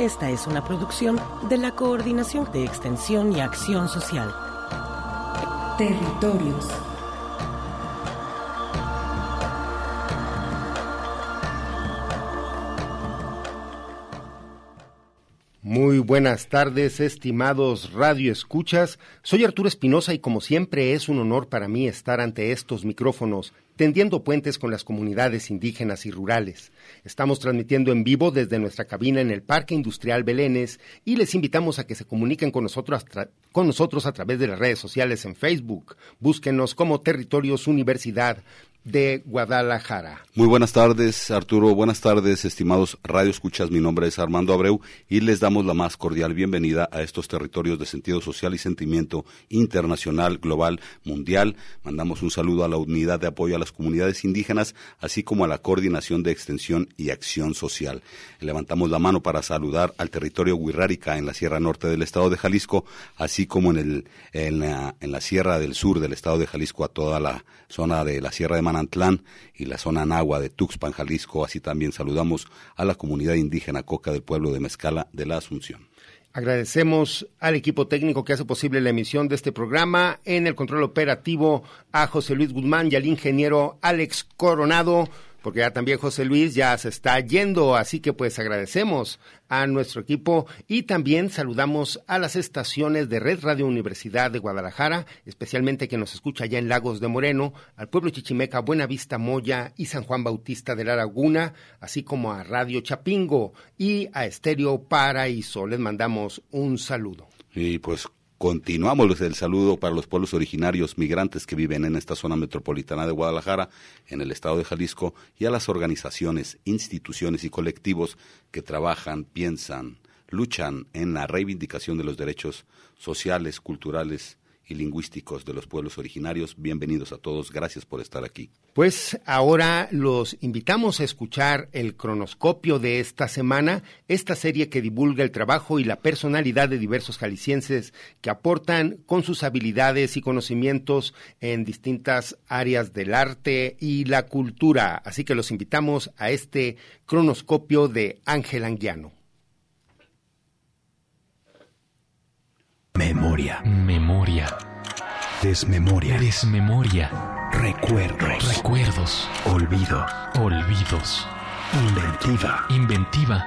Esta es una producción de la Coordinación de Extensión y Acción Social. Territorios. Muy buenas tardes, estimados Radio Escuchas. Soy Arturo Espinosa y como siempre es un honor para mí estar ante estos micrófonos, tendiendo puentes con las comunidades indígenas y rurales. Estamos transmitiendo en vivo desde nuestra cabina en el Parque Industrial Belénes y les invitamos a que se comuniquen con nosotros, con nosotros a través de las redes sociales en Facebook. Búsquenos como Territorios Universidad de Guadalajara. Muy buenas tardes, Arturo. Buenas tardes, estimados Radio Escuchas. Mi nombre es Armando Abreu y les damos la más cordial bienvenida a estos territorios de sentido social y sentimiento internacional, global, mundial. Mandamos un saludo a la unidad de apoyo a las comunidades indígenas, así como a la coordinación de extensión y acción social. Levantamos la mano para saludar al territorio Huirrárica en la Sierra Norte del estado de Jalisco, así como en, el, en, la, en la Sierra del Sur del estado de Jalisco, a toda la zona de la Sierra de Manantlán y la zona Nagua de Tuxpan, Jalisco. Así también saludamos a la comunidad indígena Coca del pueblo de Mezcala de la Asunción. Agradecemos al equipo técnico que hace posible la emisión de este programa, en el control operativo a José Luis Guzmán y al ingeniero Alex Coronado porque ya también José Luis ya se está yendo, así que pues agradecemos a nuestro equipo y también saludamos a las estaciones de Red Radio Universidad de Guadalajara, especialmente que nos escucha allá en Lagos de Moreno, al pueblo Chichimeca, Buenavista Moya y San Juan Bautista de la Laguna, así como a Radio Chapingo y a Estéreo Paraíso. Les mandamos un saludo. Y pues Continuamos el saludo para los pueblos originarios migrantes que viven en esta zona metropolitana de Guadalajara, en el estado de Jalisco, y a las organizaciones, instituciones y colectivos que trabajan, piensan, luchan en la reivindicación de los derechos sociales, culturales y lingüísticos de los pueblos originarios. Bienvenidos a todos, gracias por estar aquí. Pues ahora los invitamos a escuchar el cronoscopio de esta semana, esta serie que divulga el trabajo y la personalidad de diversos jaliscienses que aportan con sus habilidades y conocimientos en distintas áreas del arte y la cultura. Así que los invitamos a este cronoscopio de Ángel Anguiano. Memoria. Memoria. Desmemoria. Desmemoria. Recuerdos. Recuerdos. Olvido. Olvidos. Inventiva. Inventiva.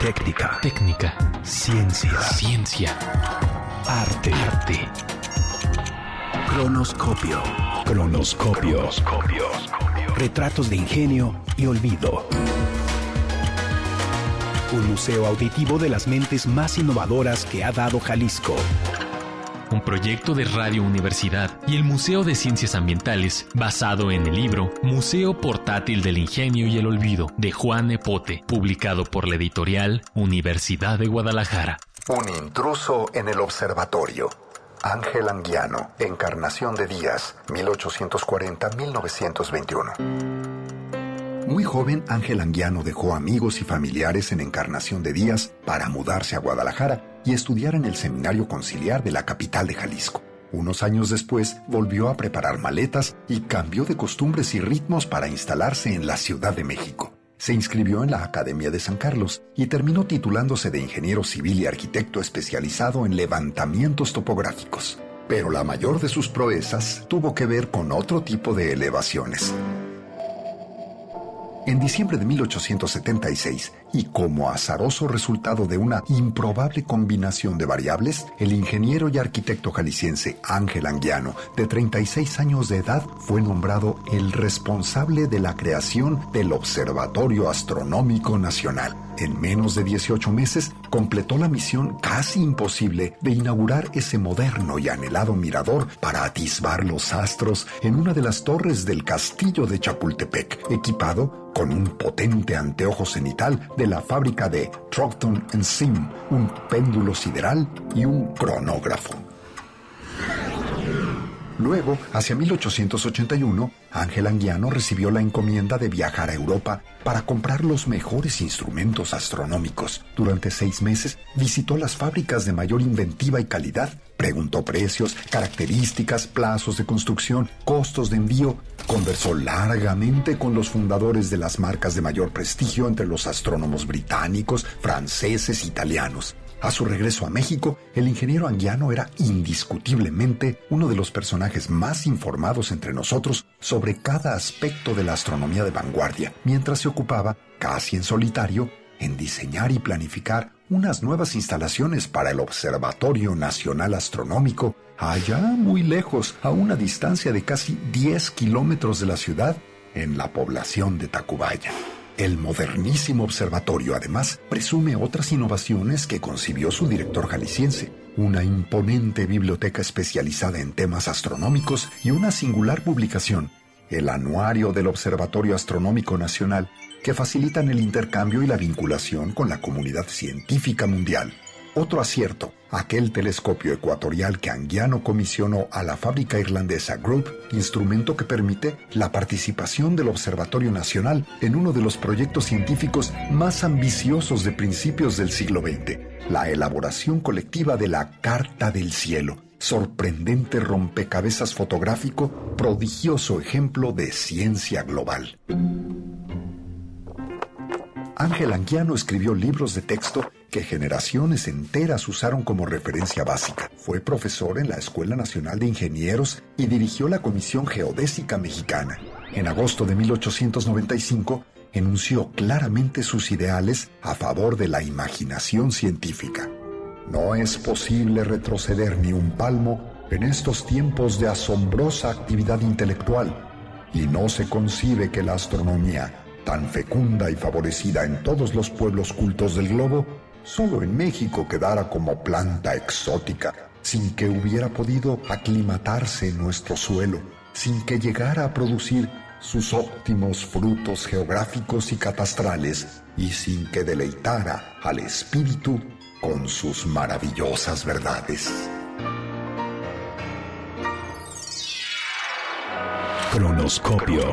Técnica. Técnica. Ciencia. Ciencia. Arte. Arte. Cronoscopio. Cronoscopio. Retratos de ingenio y olvido. Un museo auditivo de las mentes más innovadoras que ha dado Jalisco. Un proyecto de Radio Universidad y el Museo de Ciencias Ambientales basado en el libro Museo Portátil del Ingenio y el Olvido de Juan Epote, publicado por la editorial Universidad de Guadalajara. Un intruso en el observatorio. Ángel Anguiano, Encarnación de Díaz, 1840-1921. Muy joven, Ángel Anguiano dejó amigos y familiares en Encarnación de Díaz para mudarse a Guadalajara y estudiar en el Seminario Conciliar de la capital de Jalisco. Unos años después, volvió a preparar maletas y cambió de costumbres y ritmos para instalarse en la Ciudad de México. Se inscribió en la Academia de San Carlos y terminó titulándose de ingeniero civil y arquitecto especializado en levantamientos topográficos. Pero la mayor de sus proezas tuvo que ver con otro tipo de elevaciones. En diciembre de 1876 y como azaroso resultado de una improbable combinación de variables, el ingeniero y arquitecto jalisciense Ángel Anguiano, de 36 años de edad, fue nombrado el responsable de la creación del Observatorio Astronómico Nacional. En menos de 18 meses completó la misión casi imposible de inaugurar ese moderno y anhelado mirador para atisbar los astros en una de las torres del castillo de Chapultepec, equipado con un potente anteojo cenital de la fábrica de Troughton Sim, un péndulo sideral y un cronógrafo. Luego, hacia 1881, Ángel Anguiano recibió la encomienda de viajar a Europa para comprar los mejores instrumentos astronómicos. Durante seis meses visitó las fábricas de mayor inventiva y calidad, preguntó precios, características, plazos de construcción, costos de envío, conversó largamente con los fundadores de las marcas de mayor prestigio entre los astrónomos británicos, franceses, italianos. A su regreso a México, el ingeniero Anguiano era indiscutiblemente uno de los personajes más informados entre nosotros sobre cada aspecto de la astronomía de vanguardia, mientras se ocupaba, casi en solitario, en diseñar y planificar unas nuevas instalaciones para el Observatorio Nacional Astronómico, allá muy lejos, a una distancia de casi 10 kilómetros de la ciudad, en la población de Tacubaya. El modernísimo observatorio además presume otras innovaciones que concibió su director jalisciense, una imponente biblioteca especializada en temas astronómicos y una singular publicación, el Anuario del Observatorio Astronómico Nacional, que facilitan el intercambio y la vinculación con la comunidad científica mundial. Otro acierto, aquel telescopio ecuatorial que Anguiano comisionó a la fábrica irlandesa Group, instrumento que permite la participación del Observatorio Nacional en uno de los proyectos científicos más ambiciosos de principios del siglo XX, la elaboración colectiva de la Carta del Cielo, sorprendente rompecabezas fotográfico, prodigioso ejemplo de ciencia global. Ángel Anguiano escribió libros de texto que generaciones enteras usaron como referencia básica. Fue profesor en la Escuela Nacional de Ingenieros y dirigió la Comisión Geodésica Mexicana. En agosto de 1895 enunció claramente sus ideales a favor de la imaginación científica. No es posible retroceder ni un palmo en estos tiempos de asombrosa actividad intelectual y no se concibe que la astronomía tan fecunda y favorecida en todos los pueblos cultos del globo, solo en México quedara como planta exótica, sin que hubiera podido aclimatarse en nuestro suelo, sin que llegara a producir sus óptimos frutos geográficos y catastrales, y sin que deleitara al espíritu con sus maravillosas verdades. Cronoscopio.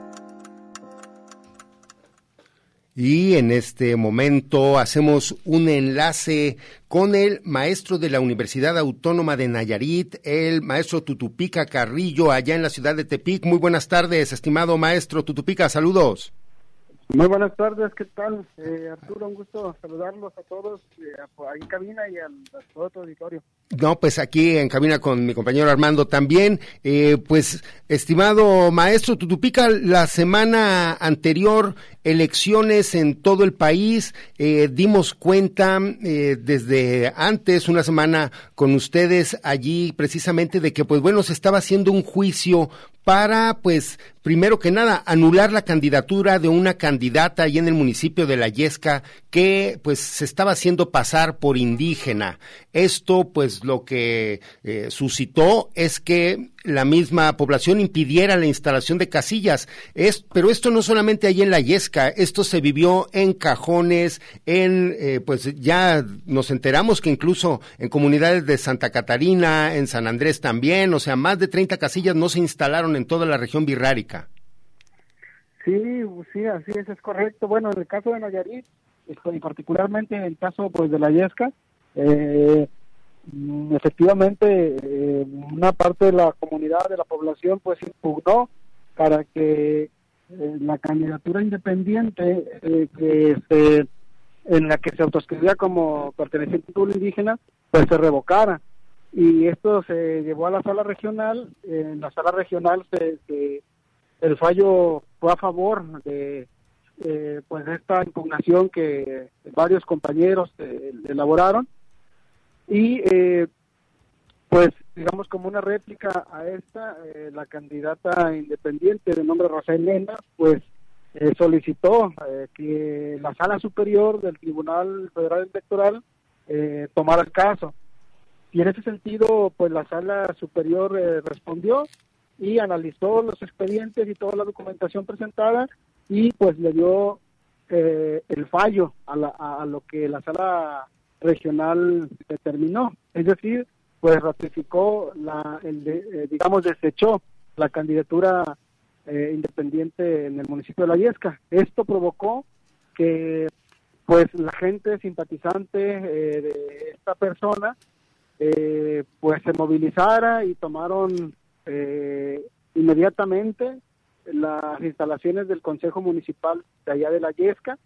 Y en este momento hacemos un enlace con el maestro de la Universidad Autónoma de Nayarit, el maestro Tutupica Carrillo, allá en la ciudad de Tepic. Muy buenas tardes, estimado maestro Tutupica, saludos. Muy buenas tardes, ¿qué tal? Eh, Arturo, un gusto saludarlos a todos eh, ahí en cabina y al, a todo tu auditorio. No, pues aquí en cabina con mi compañero Armando también. Eh, pues, estimado maestro Tutupica, la semana anterior, elecciones en todo el país, eh, dimos cuenta eh, desde antes, una semana con ustedes allí, precisamente de que, pues bueno, se estaba haciendo un juicio para, pues, primero que nada, anular la candidatura de una candidata ahí en el municipio de La Yesca que, pues, se estaba haciendo pasar por indígena. Esto, pues, lo que eh, suscitó es que la misma población impidiera la instalación de casillas. Es, pero esto no solamente ahí en La Yesca, esto se vivió en cajones, en, eh, pues ya nos enteramos que incluso en comunidades de Santa Catarina, en San Andrés también, o sea, más de 30 casillas no se instalaron en toda la región birrárica. Sí, sí, así es, es correcto. Bueno, en el caso de Nayarit, y particularmente en el caso pues de la Yesca, eh, efectivamente eh, una parte de la comunidad, de la población, pues impugnó para que eh, la candidatura independiente que se, en la que se autoescribía como perteneciente al pueblo indígena, pues se revocara. Y esto se llevó a la sala regional. En la sala regional se, el fallo fue a favor de eh, pues esta impugnación que varios compañeros eh, elaboraron y eh, pues digamos como una réplica a esta eh, la candidata independiente de nombre Rosa Elena pues solicitó que la sala superior del Tribunal Federal Electoral tomara el caso. Y en ese sentido pues la sala superior respondió y analizó los expedientes y toda la documentación presentada y pues le dio eh, el fallo a, lo que la sala regional determinó. Es decir, pues ratificó, la, el eh, digamos, desechó la candidatura eh, independiente en el municipio de La Yesca. Esto provocó que pues la gente simpatizante de esta persona pues se movilizara y tomaron inmediatamente las instalaciones del Consejo Municipal de allá de la Yesca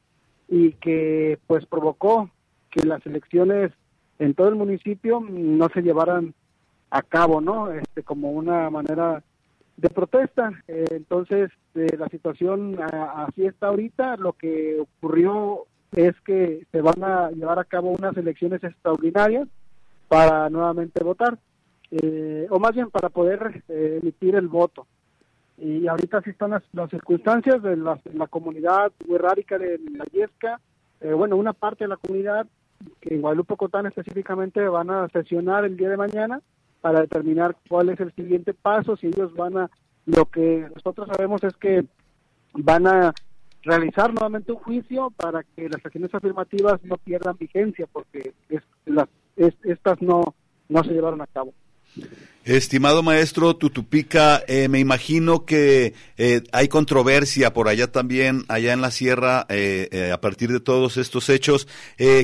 y que pues provocó que las elecciones en todo el municipio no se llevaran a cabo, ¿no? Este, como una manera de protesta. Eh, entonces, eh, la situación así está ahorita. Lo que ocurrió es que se van a llevar a cabo unas elecciones extraordinarias para nuevamente votar, eh, o más bien para poder emitir el voto y ahorita sí están las, circunstancias de la, comunidad huerrárica de la Yesca, eh, bueno, una parte de la comunidad que en Guadalupe Cotán específicamente van a sesionar el día de mañana para determinar cuál es el siguiente paso, si ellos van a, lo que nosotros sabemos es que van a realizar nuevamente un juicio para que las acciones afirmativas no pierdan vigencia, porque es, las, estas no, no se llevaron a cabo. Estimado maestro Tutupica, eh, me imagino que eh, hay controversia por allá también, allá en la sierra, eh, a partir de todos estos hechos.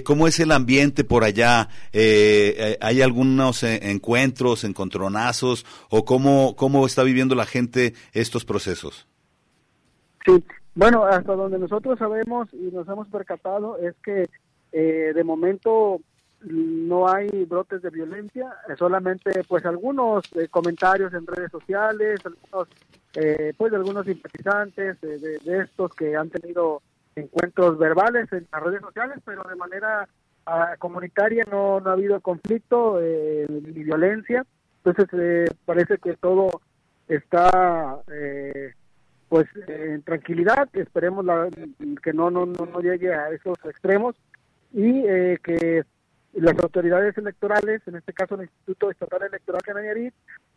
¿Cómo es el ambiente por allá? ¿Hay algunos encuentros, encontronazos? ¿O cómo, cómo está viviendo la gente estos procesos? Sí, bueno, hasta donde nosotros sabemos y nos hemos percatado es que de momento no hay brotes de violencia, solamente pues algunos eh, comentarios en redes sociales, algunos eh, pues algunos simpatizantes de, estos que han tenido encuentros verbales en las redes sociales, pero de manera ah, comunitaria no, no ha habido conflicto eh, ni violencia, entonces parece que todo está pues en tranquilidad, esperemos que no, no, no, no llegue a esos extremos y que las autoridades electorales, en este caso el Instituto Estatal Electoral de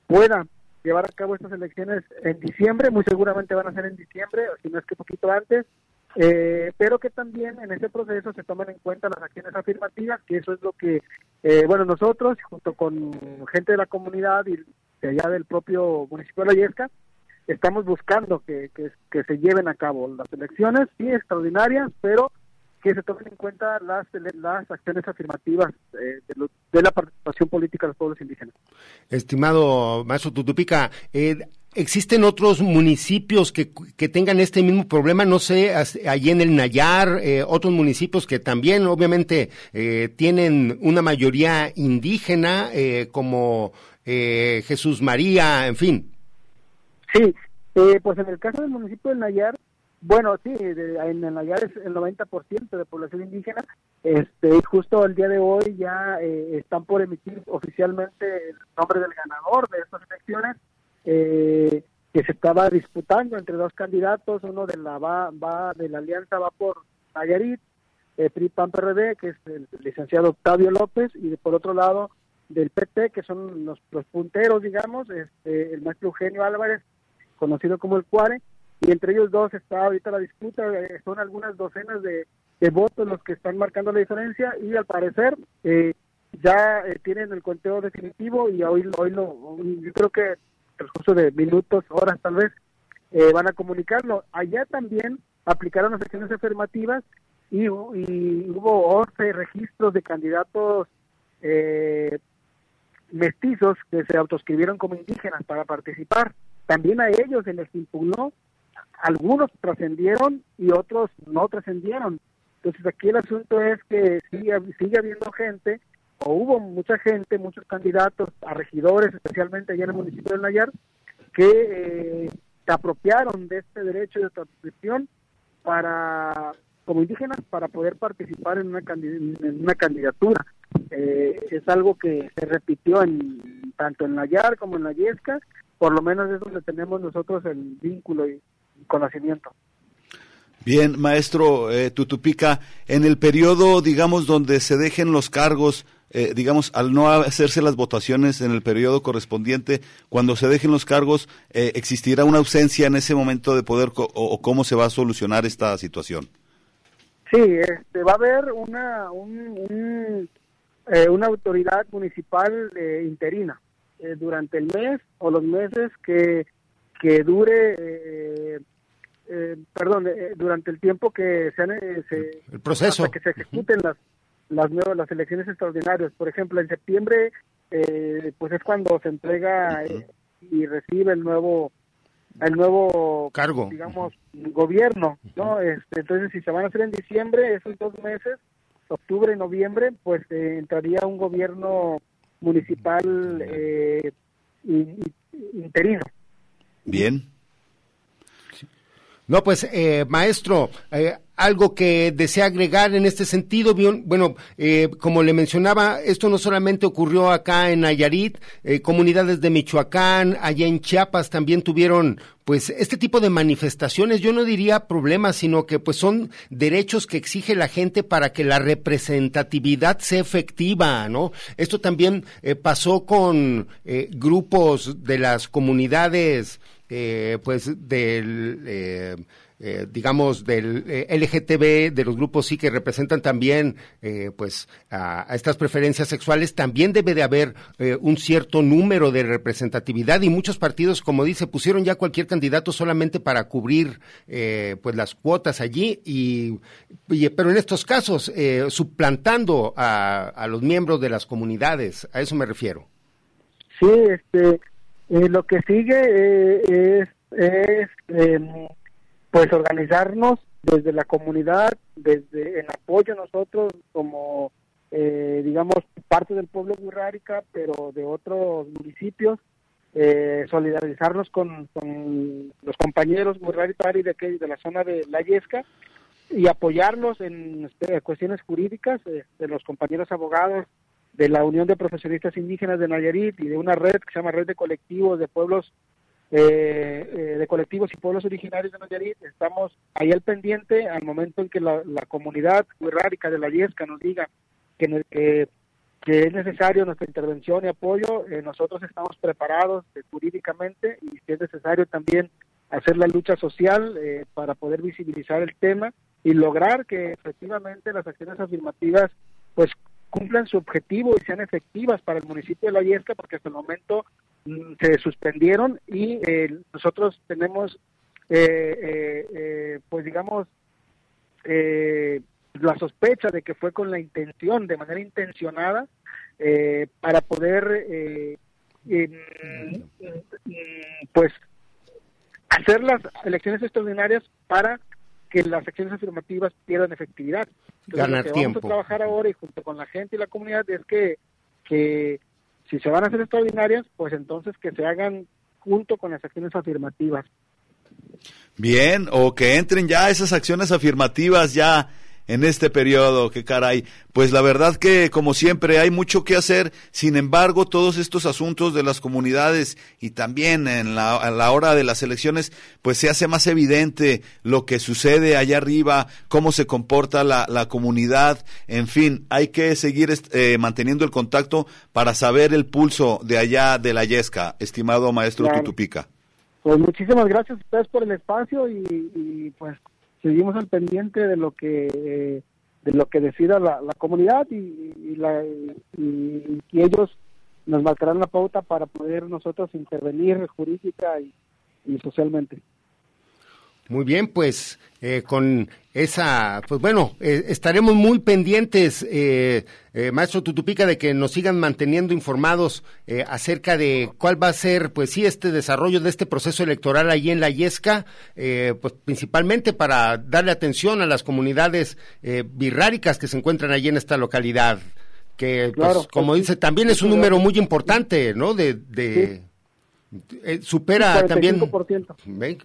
puedan llevar a cabo estas elecciones en diciembre, muy seguramente van a ser en diciembre, si no es que poquito antes, eh, pero que también en ese proceso se tomen en cuenta las acciones afirmativas, que eso es lo que, eh, bueno, nosotros, junto con gente de la comunidad y de allá del propio municipio de La Yesca, estamos buscando que, que, que se lleven a cabo las elecciones, sí, extraordinarias, pero que se tomen en cuenta las, las acciones afirmativas eh, de, la participación política de los pueblos indígenas. Estimado maestro Tutupica, eh, ¿existen otros municipios que, que, tengan este mismo problema? No sé, allí en el Nayar, eh, otros municipios que también obviamente tienen una mayoría indígena, como Jesús María, en fin. Sí, pues en el caso del municipio del Nayar, bueno, sí, en el Nayar es el 90% de población indígena. Este, justo el día de hoy ya eh, están por emitir oficialmente el nombre del ganador de estas elecciones, eh, que se estaba disputando entre dos candidatos, uno de la va, va de la alianza va por Nayarit, eh, PRI PAN PRD, que es el licenciado Octavio López, y por otro lado del PT, que son los, los punteros, digamos, este, el maestro Eugenio Álvarez, conocido como el Cuare, y entre ellos dos está ahorita la disputa, eh, son algunas docenas de, votos los que están marcando la diferencia y al parecer eh, ya eh, tienen el conteo definitivo y hoy, hoy lo, yo creo que en el curso de minutos, horas tal vez, van a comunicarlo. Allá también aplicaron las acciones afirmativas y, hubo 11 registros de candidatos eh, mestizos que se autoscribieron como indígenas para participar. También a ellos se les impugnó, algunos trascendieron y otros no trascendieron. Entonces aquí el asunto es que sigue, sigue habiendo gente, o hubo mucha gente, muchos candidatos a regidores, especialmente allá en el municipio de Nayar, que eh, se apropiaron de este derecho de autoscripción para como indígenas para poder participar en una, en candidatura. Eh, es algo que se repitió en, tanto en Nayar como en la Yesca, por lo menos es donde tenemos nosotros el vínculo conocimiento. Bien, maestro eh, Tutupica, en el periodo, digamos, donde se dejen los cargos, eh, digamos, al no hacerse las votaciones en el periodo correspondiente, cuando se dejen los cargos, eh, ¿existirá una ausencia en ese momento de poder o, cómo se va a solucionar esta situación? Sí, este, va a haber una, una autoridad municipal interina durante el mes o los meses que, que dure eh, perdón, eh, durante el tiempo que eh, se, el proceso. que se ejecuten las las nuevas las elecciones extraordinarias. Por ejemplo, en septiembre, pues es cuando se entrega y recibe el nuevo el nuevo cargo, digamos, gobierno, ¿no? Este, entonces, si se van a hacer en diciembre, esos dos meses, octubre y noviembre, pues entraría un gobierno municipal interino. Bien. No, pues, eh, maestro, eh, algo que desea agregar en este sentido. Bueno, eh, como le mencionaba, esto no solamente ocurrió acá en Nayarit, comunidades de Michoacán, allá en Chiapas también tuvieron, pues, este tipo de manifestaciones. Yo no diría problemas, sino que, pues, son derechos que exige la gente para que la representatividad sea efectiva, ¿no? Esto también pasó con grupos de las comunidades eh, pues del eh, eh, digamos del LGTB de los grupos sí que representan también pues a, estas preferencias sexuales también debe de haber un cierto número de representatividad y muchos partidos como dice pusieron ya cualquier candidato solamente para cubrir pues las cuotas allí y, pero en estos casos suplantando a, a los miembros de las comunidades a eso me refiero. Sí este eh, lo que sigue eh, es, em, pues organizarnos desde la comunidad, desde el apoyo nosotros como eh, digamos parte del pueblo burrárica, pero de otros municipios, solidarizarnos con, los compañeros burráricos de, de la zona de La Yesca y apoyarnos en este, cuestiones jurídicas de los compañeros abogados de la Unión de Profesionistas Indígenas de Nayarit y de una red que se llama Red de Colectivos de Pueblos, eh, eh, de colectivos y pueblos originarios de Nayarit. Estamos ahí al pendiente al momento en que la, comunidad huirrárica de la Yesca nos diga que, es necesario nuestra intervención y apoyo. Eh, nosotros estamos preparados jurídicamente y si es necesario también hacer la lucha social para poder visibilizar el tema y lograr que efectivamente las acciones afirmativas pues cumplan su objetivo y sean efectivas para el municipio de La Yesca, porque hasta el momento mm, se suspendieron y eh, nosotros tenemos, eh, eh, pues digamos, la sospecha de que fue con la intención, de manera intencionada, para poder, pues, hacer las elecciones extraordinarias para que las acciones afirmativas pierdan efectividad. Ganar tiempo. Vamos a trabajar ahora y junto con la gente y la comunidad es que, que si se van a hacer extraordinarias, pues entonces que se hagan junto con las acciones afirmativas. Bien, o que entren ya esas acciones afirmativas ya en este periodo, qué caray. Pues la verdad que, como siempre, hay mucho que hacer. Sin embargo, todos estos asuntos de las comunidades y también en la, la hora de las elecciones, pues se hace más evidente lo que sucede allá arriba, cómo se comporta la, la comunidad. En fin, hay que seguir eh, manteniendo el contacto para saber el pulso de allá de la Yesca, estimado maestro Tutupica. Pues muchísimas gracias a ustedes por el espacio y, y pues seguimos al pendiente de lo que de lo que decida la, comunidad y, la, y, ellos nos marcarán la pauta para poder nosotros intervenir jurídica y, socialmente. Muy bien, pues eh, con esa, pues bueno, eh, estaremos muy pendientes, eh, maestro Tutupica, de que nos sigan manteniendo informados acerca de cuál va a ser, pues sí, este desarrollo de este proceso electoral allí en la Yesca, pues principalmente para darle atención a las comunidades birráricas que se encuentran allí en esta localidad, que, pues, como dice, también es un número muy importante, ¿no? De, de eh, supera también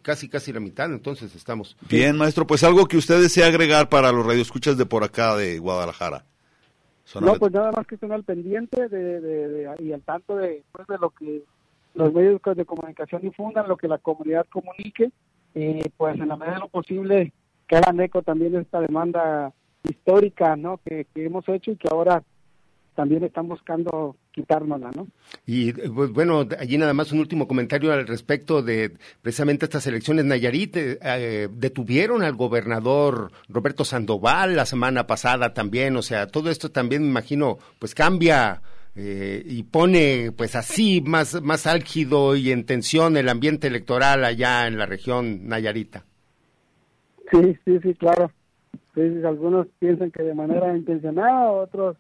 casi casi la mitad, entonces estamos. Bien, maestro, pues algo que usted desea agregar para los radioescuchas de por acá de Guadalajara. No, pues nada más que estén al pendiente de, y al tanto de, pues, de lo que los medios de comunicación difundan, lo que la comunidad comunique, y pues en la medida de lo posible que hagan eco también esta demanda histórica ¿no? que hemos hecho y que ahora también están buscando quitárnosla, ¿no? Y pues, bueno, allí nada más un último comentario al respecto de precisamente estas elecciones. Nayarit eh, eh, detuvieron al gobernador Roberto Sandoval la semana pasada también, o sea, todo esto también me imagino pues cambia eh, y pone pues así más, más álgido y en tensión el ambiente electoral allá en la región Nayarita. Sí, sí, sí, claro. algunos piensan que de manera intencionada, otros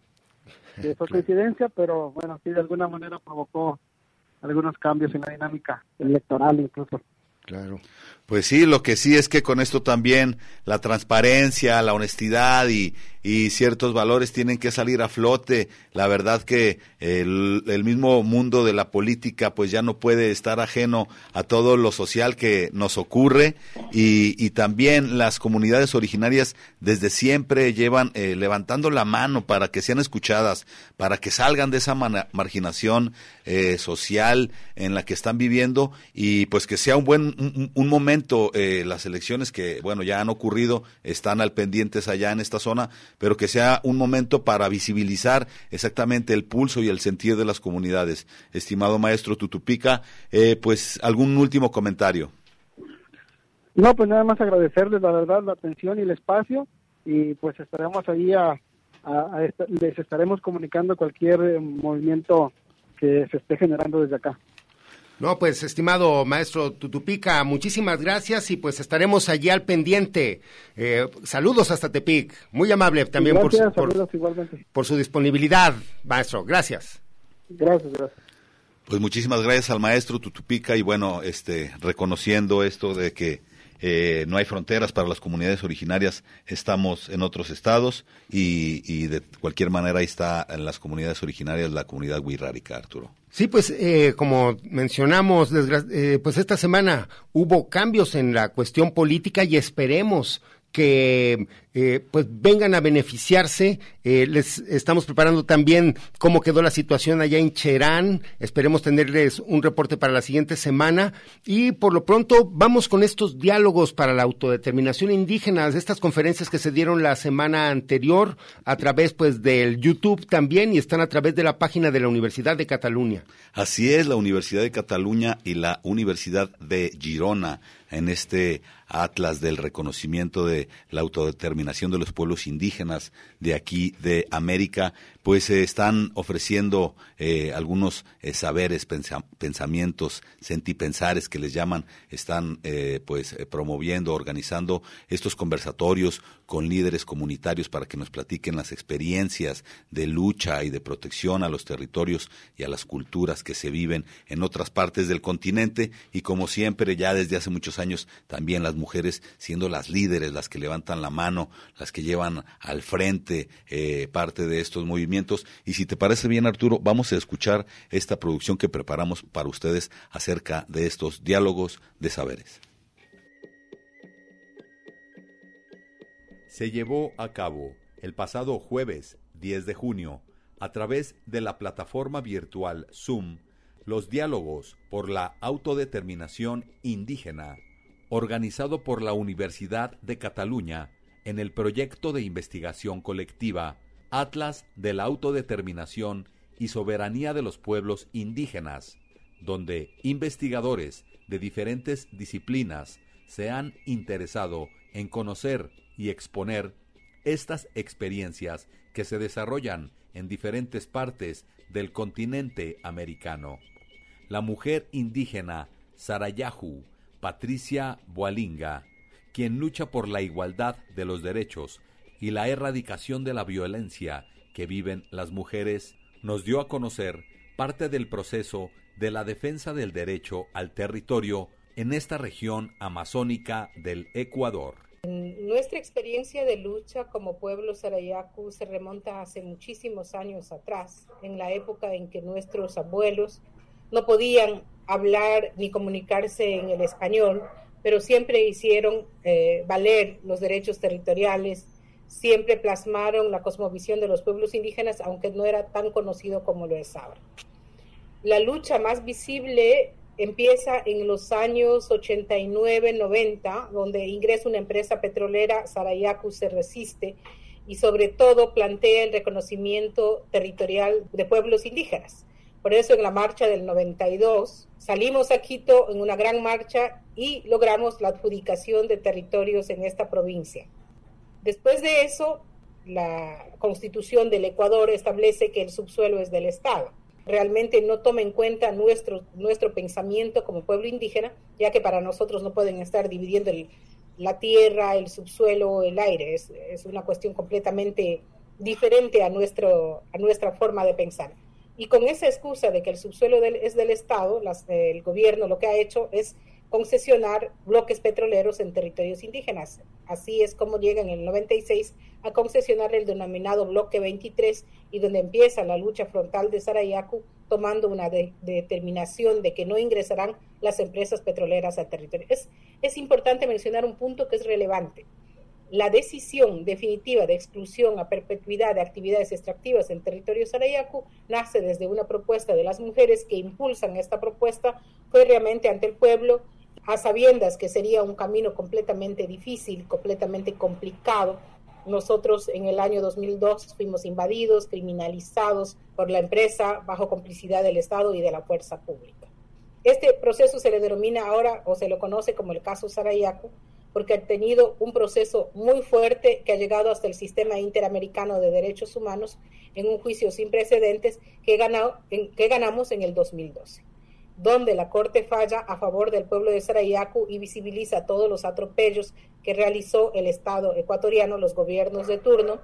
que fue coincidencia, pero bueno, sí de alguna manera provocó algunos cambios en la dinámica electoral incluso. Claro. Pues sí, lo que sí es que con esto también la transparencia, la honestidad y, y ciertos valores tienen que salir a flote. La verdad que el, mismo mundo de la política pues ya no puede estar ajeno a todo lo social que nos ocurre y, y también las comunidades originarias desde siempre llevan eh, levantando la mano para que sean escuchadas, para que salgan de esa marginación eh, social en la que están viviendo y pues que sea un buen un momento eh, las elecciones que, bueno, ya han ocurrido, están al pendientes allá en esta zona, pero que sea un momento para visibilizar exactamente el pulso y el sentir de las comunidades. Estimado maestro Tutupica, eh, pues algún último comentario. No, pues nada más agradecerles la verdad la atención y el espacio y pues estaremos ahí a, les estaremos comunicando cualquier eh, movimiento que se esté generando desde acá. No, pues estimado maestro Tutupica, muchísimas gracias y pues estaremos allí al pendiente. Eh, saludos hasta Tepic, muy amable también por, su, por, su disponibilidad, maestro. Gracias. Gracias, gracias. Pues muchísimas gracias al maestro Tutupica y bueno, este, reconociendo esto de que eh, no hay fronteras para las comunidades originarias, estamos en otros estados y, y de cualquier manera ahí está en las comunidades originarias la comunidad wixárika, Arturo. Sí, pues eh, como mencionamos, eh, pues esta semana hubo cambios en la cuestión política y esperemos que eh, pues vengan a beneficiarse. Eh, les estamos preparando también cómo quedó la situación allá en Cherán. Esperemos tenerles un reporte para la siguiente semana. Y por lo pronto vamos con estos diálogos para la autodeterminación indígena, estas conferencias que se dieron la semana anterior a través pues del YouTube también y están a través de la página de la Universidad de Cataluña. Así es, la Universidad de Cataluña y la Universidad de Girona en este atlas del reconocimiento de la autodeterminación de los pueblos indígenas de aquí de América, pues eh, están ofreciendo eh, algunos eh, saberes, pensamientos, sentipensares que les llaman, están pues promoviendo, organizando estos conversatorios con líderes comunitarios para que nos platiquen las experiencias de lucha y de protección a los territorios y a las culturas que se viven en otras partes del continente. Y como siempre ya desde hace muchos años también las mujeres siendo las líderes, las que levantan la mano, las que llevan al frente parte de estos movimientos y si te parece bien, Arturo, vamos a escuchar esta producción que preparamos para ustedes acerca de estos diálogos de saberes. Se llevó a cabo el pasado jueves 10 de junio, a través de la plataforma virtual Zoom, los diálogos por la autodeterminación indígena, organizado por la Universidad de Cataluña en el proyecto de investigación colectiva Atlas de la Autodeterminación y Soberanía de los Pueblos Indígenas, donde investigadores de diferentes disciplinas se han interesado en conocer y exponer estas experiencias que se desarrollan en diferentes partes del continente americano. La mujer indígena Sarayahu, Patricia Boalinga, quien lucha por la igualdad de los derechos y la erradicación de la violencia que viven las mujeres, nos dio a conocer parte del proceso de la defensa del derecho al territorio en esta región amazónica del Ecuador. Nuestra experiencia de lucha como pueblo sarayaku se remonta hace muchísimos años atrás, en la época en que nuestros abuelos no podían hablar ni comunicarse en el español, pero siempre hicieron eh, valer los derechos territoriales, siempre plasmaron la cosmovisión de los pueblos indígenas, aunque no era tan conocido como lo es ahora. La lucha más visible empieza en los años 89-90, donde ingresa una empresa petrolera, Sarayaku se resiste, y sobre todo plantea el reconocimiento territorial de pueblos indígenas. Por eso en la marcha del 92 salimos a Quito en una gran marcha y logramos la adjudicación de territorios en esta provincia. Después de eso, la constitución del Ecuador establece que el subsuelo es del Estado. Realmente no toma en cuenta nuestro, nuestro pensamiento como pueblo indígena, ya que para nosotros no pueden estar dividiendo la tierra, el subsuelo, el aire. Es, es una cuestión completamente diferente a, nuestro, a nuestra forma de pensar. Y con esa excusa de que el subsuelo es del Estado, el gobierno lo que ha hecho es concesionar bloques petroleros en territorios indígenas. Así es como llega en el 96 a concesionar el denominado bloque 23 y donde empieza la lucha frontal de Sarayaku tomando una determinación de que no ingresarán las empresas petroleras al territorio. Es importante mencionar un punto que es relevante. La decisión definitiva de exclusión a perpetuidad de actividades extractivas en territorio sarayaku nace desde una propuesta de las mujeres que impulsan esta propuesta, fue realmente ante el pueblo, a sabiendas que sería un camino completamente difícil, completamente complicado. Nosotros en el año 2002 fuimos invadidos, criminalizados por la empresa bajo complicidad del Estado y de la fuerza pública. Este proceso se le denomina ahora o se lo conoce como el caso Sarayaku, porque ha tenido un proceso muy fuerte que ha llegado hasta el sistema interamericano de derechos humanos en un juicio sin precedentes que, ganado, en, que ganamos en el 2012 donde la Corte falla a favor del pueblo de Sarayaku y visibiliza todos los atropellos que realizó el Estado ecuatoriano, los gobiernos de turno,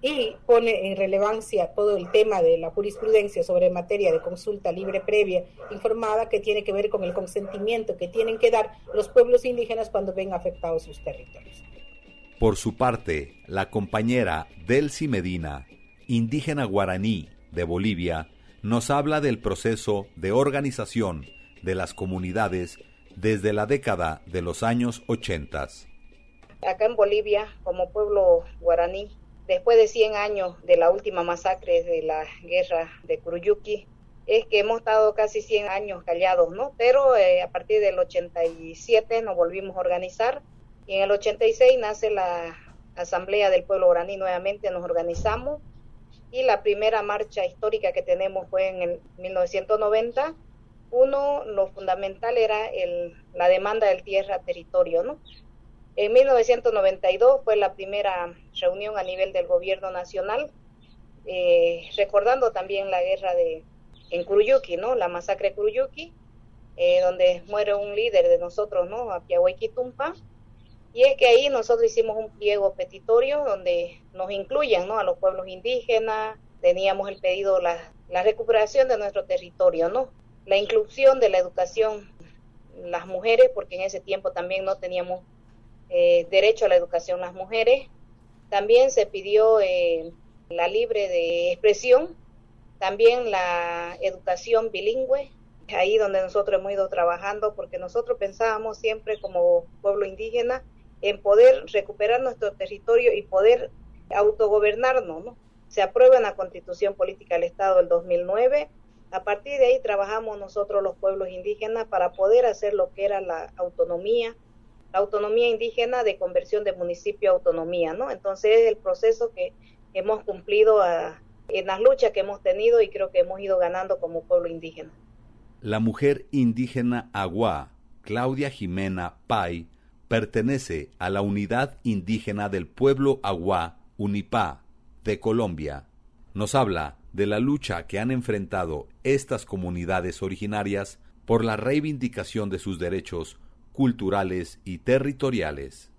y pone en relevancia todo el tema de la jurisprudencia sobre materia de consulta libre previa informada que tiene que ver con el consentimiento que tienen que dar los pueblos indígenas cuando ven afectados sus territorios. Por su parte, la compañera Delcy Medina, indígena guaraní de Bolivia, nos habla del proceso de organización de las comunidades desde la década de los años 80. Acá en Bolivia, como pueblo guaraní, después de 100 años de la última masacre de la guerra de Curuyuki, es que hemos estado casi 100 años callados, ¿no? Pero eh, a partir del 87 nos volvimos a organizar y en el 86 nace la Asamblea del Pueblo Guaraní, nuevamente nos organizamos y la primera marcha histórica que tenemos fue en el 1990. Uno, lo fundamental era el, la demanda del tierra-territorio, ¿no? En 1992 fue la primera reunión a nivel del gobierno nacional, eh, recordando también la guerra de en Kuruyuki, ¿no? La masacre de Kuruyuki, eh, donde muere un líder de nosotros, ¿no? A Tumpa y es que ahí nosotros hicimos un pliego petitorio donde nos incluyan ¿no? a los pueblos indígenas, teníamos el pedido la, la recuperación de nuestro territorio, ¿no? La inclusión de la educación, las mujeres, porque en ese tiempo también no teníamos eh, derecho a la educación las mujeres. También se pidió eh, la libre de expresión, también la educación bilingüe, ahí donde nosotros hemos ido trabajando, porque nosotros pensábamos siempre como pueblo indígena en poder recuperar nuestro territorio y poder autogobernarnos, ¿no? Se aprueba en la Constitución Política del Estado del 2009. A partir de ahí trabajamos nosotros los pueblos indígenas para poder hacer lo que era la autonomía, la autonomía indígena de conversión de municipio a autonomía, ¿no? Entonces es el proceso que hemos cumplido en las luchas que hemos tenido y creo que hemos ido ganando como pueblo indígena. La mujer indígena Agua, Claudia Jimena Pai, pertenece a la unidad indígena del pueblo Agua, Unipá, de Colombia. Nos habla de la lucha que han enfrentado estas comunidades originarias por la reivindicación de sus derechos culturales y territoriales.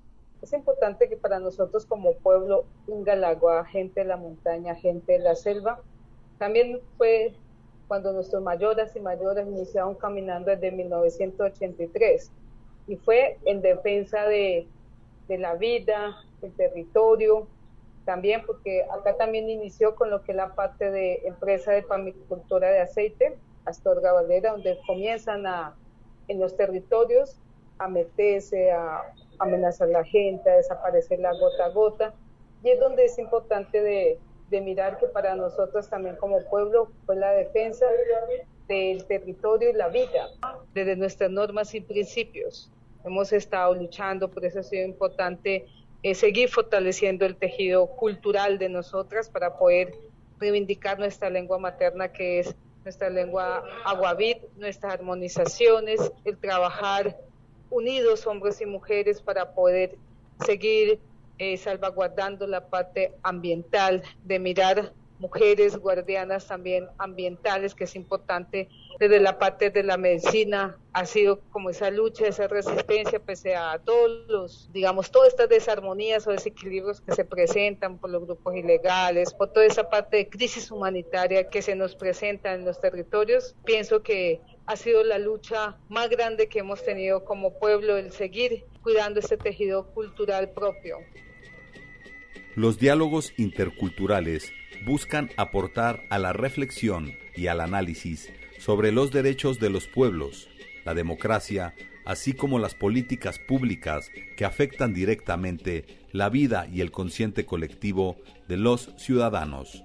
Es importante que para nosotros como pueblo Ingalagua, gente de la montaña, gente de la selva, también fue cuando nuestros mayores y mayores iniciaron caminando desde 1983 y fue en defensa de, de la vida, del territorio, también porque acá también inició con lo que es la parte de empresa de pamicultura de aceite, Astorga Valera, donde comienzan a, en los territorios a meterse, a amenazar a la gente, a desaparecer la gota a gota. Y es donde es importante de, de mirar que para nosotros también como pueblo fue la defensa del territorio y la vida, desde nuestras normas y principios. Hemos estado luchando, por eso ha sido importante eh, seguir fortaleciendo el tejido cultural de nosotras para poder reivindicar nuestra lengua materna que es nuestra lengua aguavit, nuestras armonizaciones, el trabajar unidos hombres y mujeres para poder seguir eh, salvaguardando la parte ambiental, de mirar mujeres guardianas también ambientales, que es importante desde la parte de la medicina, ha sido como esa lucha, esa resistencia, pese a todos los, digamos, todas estas desarmonías o desequilibrios que se presentan por los grupos ilegales, por toda esa parte de crisis humanitaria que se nos presenta en los territorios, pienso que ha sido la lucha más grande que hemos tenido como pueblo, el seguir cuidando este tejido cultural propio. Los diálogos interculturales buscan aportar a la reflexión y al análisis sobre los derechos de los pueblos, la democracia, así como las políticas públicas que afectan directamente la vida y el consciente colectivo de los ciudadanos.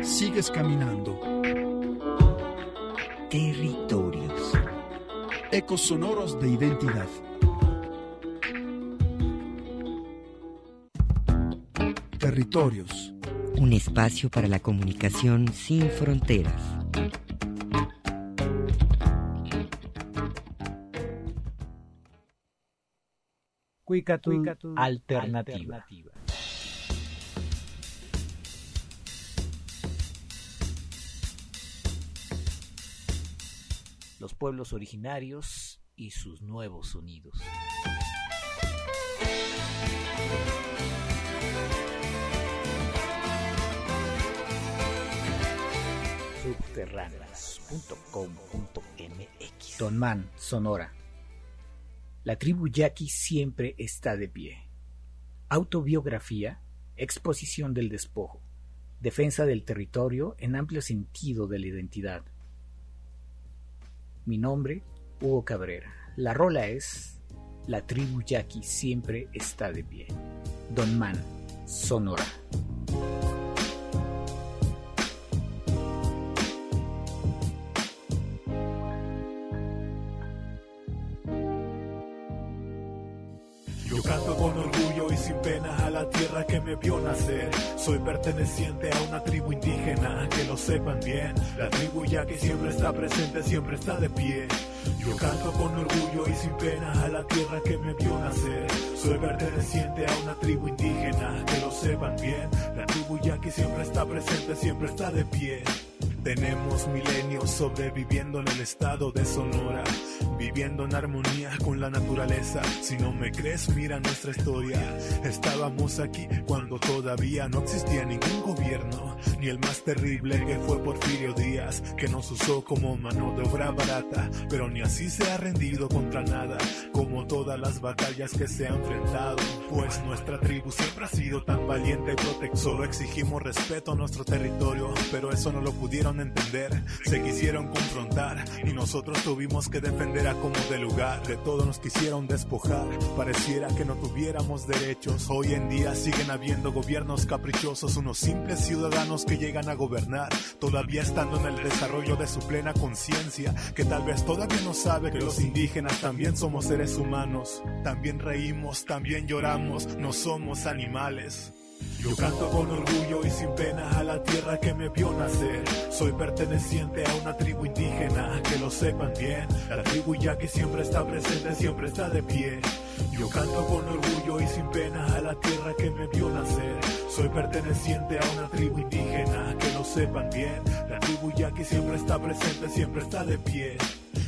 Sigues caminando. Territorios. Ecos sonoros de identidad. Territorios. Un espacio para la comunicación sin fronteras. Cuicatu alternativa. Los pueblos originarios y sus nuevos sonidos. subterráneas.com.mx Donman, Sonora. La tribu yaqui siempre está de pie. Autobiografía, exposición del despojo, defensa del territorio en amplio sentido de la identidad. Mi nombre, Hugo Cabrera. La rola es La tribu yaqui siempre está de pie. Don Man, Sonora. Tierra que me vio nacer. Soy perteneciente a una tribu indígena, que lo sepan bien. La tribu ya que siempre está presente, siempre está de pie. Yo canto con orgullo y sin pena a la tierra que me vio nacer. Soy perteneciente a una tribu indígena, que lo sepan bien. La tribu ya que siempre está presente, siempre está de pie. Tenemos milenios sobreviviendo en el estado de Sonora, viviendo en armonía con la naturaleza. Si no me crees, mira nuestra historia. Estábamos aquí cuando todavía no existía ningún ni el más terrible que fue Porfirio Díaz, que nos usó como mano de obra barata, pero ni así se ha rendido contra nada, como todas las batallas que se ha enfrentado. Pues nuestra tribu siempre ha sido tan valiente y protectora. Solo exigimos respeto a nuestro territorio, pero eso no lo pudieron entender, se quisieron confrontar y nosotros tuvimos que defender a como de lugar. De todo nos quisieron despojar, pareciera que no tuviéramos derechos. Hoy en día siguen habiendo gobiernos caprichosos, unos simples ciudadanos que llegan a gobernar, todavía estando en el desarrollo de su plena conciencia, que tal vez todavía no sabe que los indígenas también somos seres humanos, también reímos, también lloramos, no somos animales. Yo canto con orgullo y sin pena a la tierra que me vio nacer. Soy perteneciente a una tribu indígena, que lo sepan bien. La tribu ya que siempre está presente, siempre está de pie. Yo canto con orgullo y sin pena a la tierra que me vio nacer. Soy perteneciente a una tribu indígena, que lo sepan bien. La tribu ya que siempre está presente, siempre está de pie.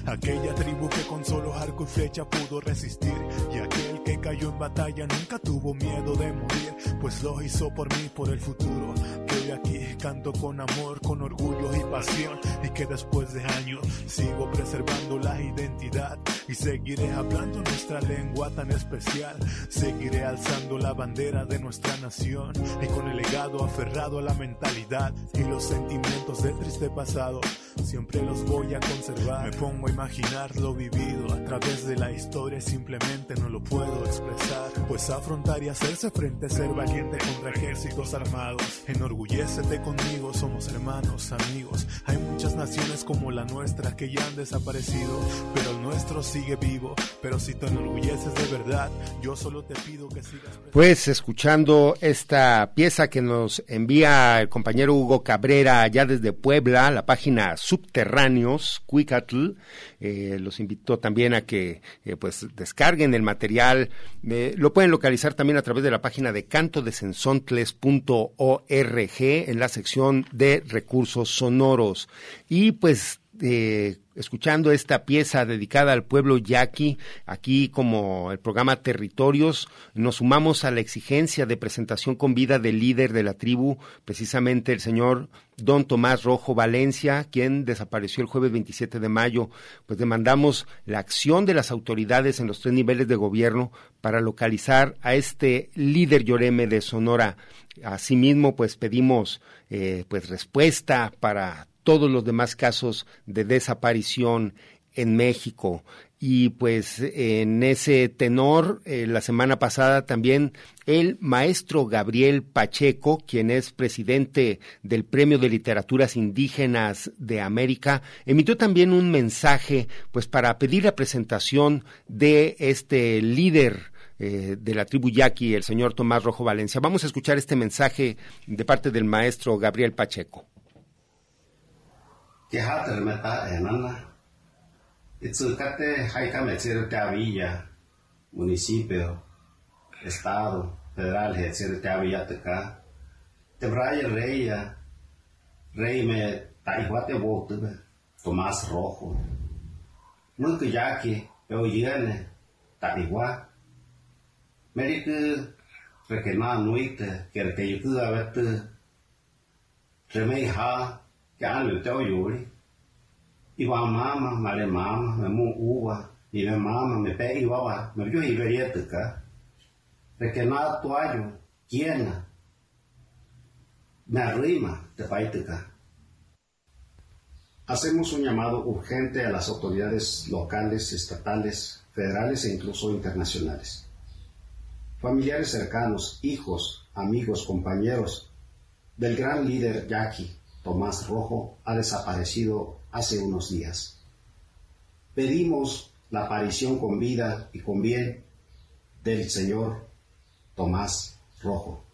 Aquella tribu que con solo arco y flecha pudo resistir, y aquel que cayó en batalla nunca tuvo miedo de morir, pues lo hizo por mí, por el futuro, que hoy aquí canto con amor, con orgullo y pasión, y que después de años sigo preservando la identidad, y seguiré hablando nuestra lengua tan especial, seguiré alzando la bandera de nuestra nación, y con el legado aferrado a la mentalidad y los sentimientos del triste pasado, siempre los voy a conservar. Imaginar lo vivido a través de la historia, simplemente no lo puedo expresar. Pues afrontar y hacerse frente, ser valiente contra ejércitos armados. Enorgullécete conmigo, somos hermanos, amigos. Hay muchas naciones como la nuestra que ya han desaparecido, pero el nuestro sigue vivo. Pero si te enorgulleces de verdad, yo solo te pido que sigas. Pues escuchando esta pieza que nos envía el compañero Hugo Cabrera allá desde Puebla, la página Subterráneos, Cuicatl, eh, los invito también a que eh, pues descarguen el material. Eh, lo pueden localizar también a través de la página de cantodesensontles.org en la sección de recursos sonoros. Y pues escuchando esta pieza dedicada al pueblo yaqui, aquí como el programa Territorios, nos sumamos a la exigencia de presentación con vida del líder de la tribu, precisamente el señor don Tomás Rojo Valencia, quien desapareció el jueves 27 de mayo. Pues demandamos la acción de las autoridades en los tres niveles de gobierno para localizar a este líder lloreme de Sonora. Asimismo, pues pedimos eh, pues respuesta para todos los demás casos de desaparición en México. Y pues en ese tenor, eh, la semana pasada también el maestro Gabriel Pacheco, quien es presidente del Premio de Literaturas Indígenas de América, emitió también un mensaje pues para pedir la presentación de este líder eh, de la tribu yaqui, el señor Tomás Rojo Valencia. Vamos a escuchar este mensaje de parte del maestro Gabriel Pacheco. Quejate remeta enana. Itzulcate jaicame villa, municipio, estado, federal, villa teca. Tebraya reya, rey me taihuate botube, Tomás Rojo. Nunca yaqui, eu yene, taihua. Meriku, rekena nuite, kerke yuku avete, remei ha, cái anh được cháu dụi đi qua má mà mà lên má mà mà mua u qua đi về má mà mẹ bé đi qua qua mà chú đi về đi tự cả rồi cái nó toa ju kia nè me arrima te cả Hacemos un llamado urgente a las autoridades locales, estatales, federales e incluso internacionales. Familiares cercanos, hijos, amigos, compañeros del gran líder Jackie Tomás Rojo ha desaparecido hace unos días. Pedimos la aparición con vida y con bien del Señor Tomás Rojo.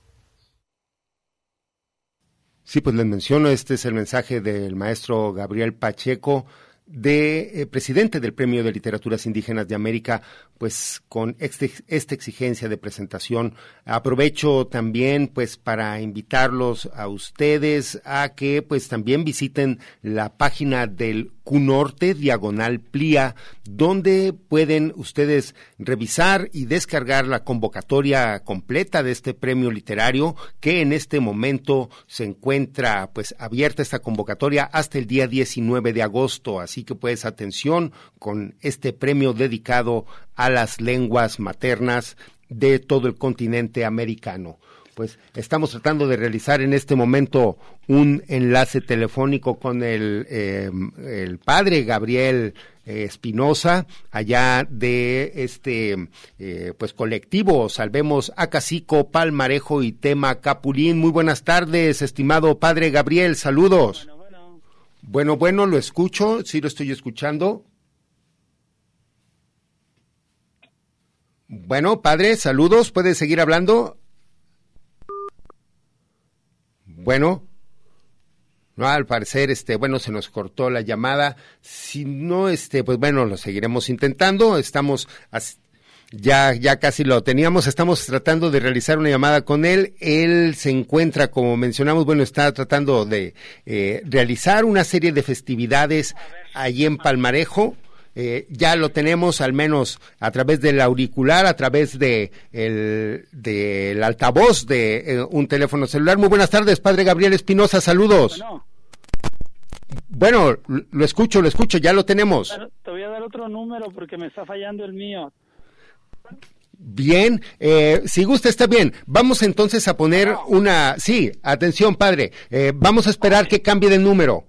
Sí, pues les menciono, este es el mensaje del maestro Gabriel Pacheco, de eh, presidente del Premio de Literaturas Indígenas de América, pues con este, esta exigencia de presentación. Aprovecho también pues para invitarlos a ustedes a que pues también visiten la página del QNorte diagonal Plia, donde pueden ustedes revisar y descargar la convocatoria completa de este premio literario que en este momento se encuentra pues abierta esta convocatoria hasta el día 19 de agosto. Así que pues atención con este premio dedicado a las lenguas maternas de todo el continente americano pues estamos tratando de realizar en este momento un enlace telefónico con el, eh, el padre Gabriel eh, Espinosa, allá de este eh, pues colectivo Salvemos a Cacico, Palmarejo y Tema Capulín. Muy buenas tardes, estimado padre Gabriel, saludos. Bueno, bueno, lo escucho, sí lo estoy escuchando. Bueno, padre, saludos, puede seguir hablando. Bueno, no, al parecer, este, bueno, se nos cortó la llamada. Si no, este, pues bueno, lo seguiremos intentando. Estamos ya, ya casi lo teníamos. Estamos tratando de realizar una llamada con él. Él se encuentra, como mencionamos, bueno, está tratando de eh, realizar una serie de festividades allí en Palmarejo eh, ya lo tenemos al menos a través del auricular, a través de el, del altavoz de eh, un teléfono celular. Muy buenas tardes, padre Gabriel Espinosa, saludos. Bueno, lo escucho, lo escucho, ya lo tenemos. Te voy a dar otro número porque me está fallando el mío. Bien, eh, si gusta está bien. Vamos entonces a poner una... Sí, atención padre, eh, vamos a esperar que cambie de número.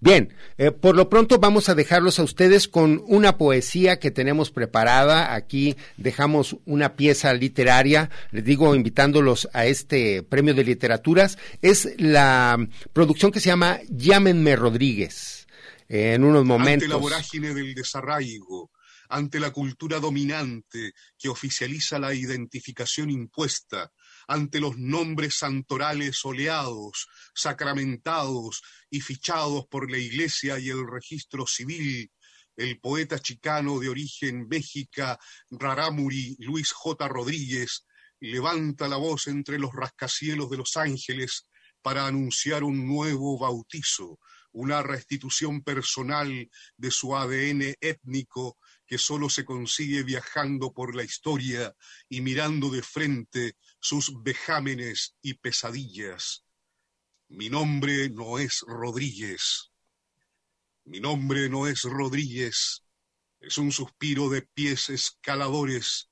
Bien, eh, por lo pronto vamos a dejarlos a ustedes con una poesía que tenemos preparada. Aquí dejamos una pieza literaria, les digo, invitándolos a este premio de literaturas. Es la producción que se llama Llámenme Rodríguez. en unos momentos. Ante la vorágine del desarraigo, ante la cultura dominante que oficializa la identificación impuesta, ante los nombres santorales oleados, sacramentados y fichados por la Iglesia y el registro civil, el poeta chicano de origen México, Rarámuri Luis J. Rodríguez, levanta la voz entre los rascacielos de Los Ángeles para anunciar un nuevo bautizo, una restitución personal de su ADN étnico que solo se consigue viajando por la historia y mirando de frente sus vejámenes y pesadillas. Mi nombre no es Rodríguez. Mi nombre no es Rodríguez. Es un suspiro de pies escaladores,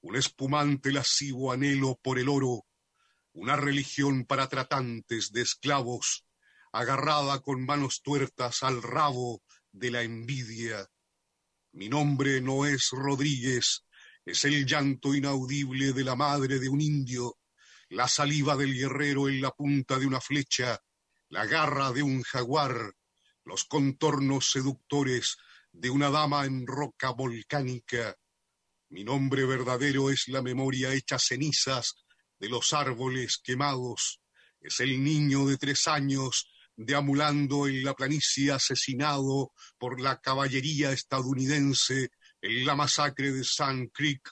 un espumante lascivo anhelo por el oro, una religión para tratantes de esclavos, agarrada con manos tuertas al rabo de la envidia mi nombre no es Rodríguez, es el llanto inaudible de la madre de un indio, la saliva del guerrero en la punta de una flecha, la garra de un jaguar, los contornos seductores de una dama en roca volcánica. Mi nombre verdadero es la memoria hecha cenizas de los árboles quemados. Es el niño de tres años deambulando en la planicie asesinado por la caballería estadounidense en la masacre de Sand Creek.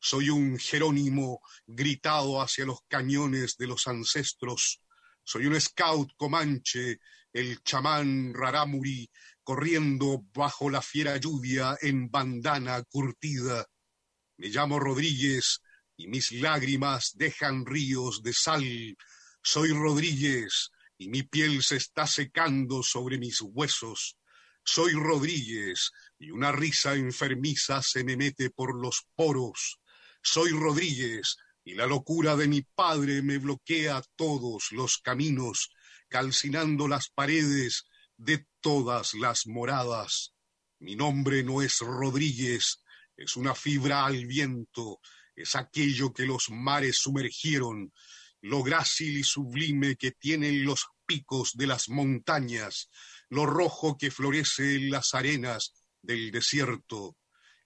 Soy un Jerónimo gritado hacia los cañones de los ancestros. Soy un scout comanche, el chamán Rarámuri, corriendo bajo la fiera lluvia en bandana curtida. Me llamo Rodríguez y mis lágrimas dejan ríos de sal. Soy Rodríguez, y mi piel se está secando sobre mis huesos. Soy Rodríguez y una risa enfermiza se me mete por los poros. Soy Rodríguez y la locura de mi padre me bloquea todos los caminos, calcinando las paredes de todas las moradas. Mi nombre no es Rodríguez, es una fibra al viento, es aquello que los mares sumergieron, lo grácil y sublime que tienen los picos de las montañas, lo rojo que florece en las arenas del desierto.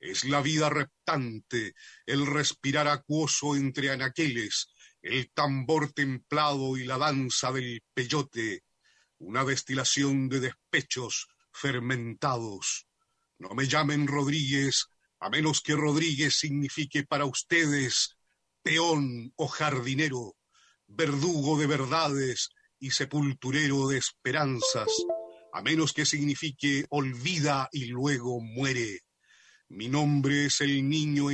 Es la vida reptante, el respirar acuoso entre anaqueles, el tambor templado y la danza del peyote, una destilación de despechos fermentados. No me llamen Rodríguez, a menos que Rodríguez signifique para ustedes peón o jardinero verdugo de verdades y sepulturero de esperanzas, a menos que signifique olvida y luego muere. Mi nombre es el niño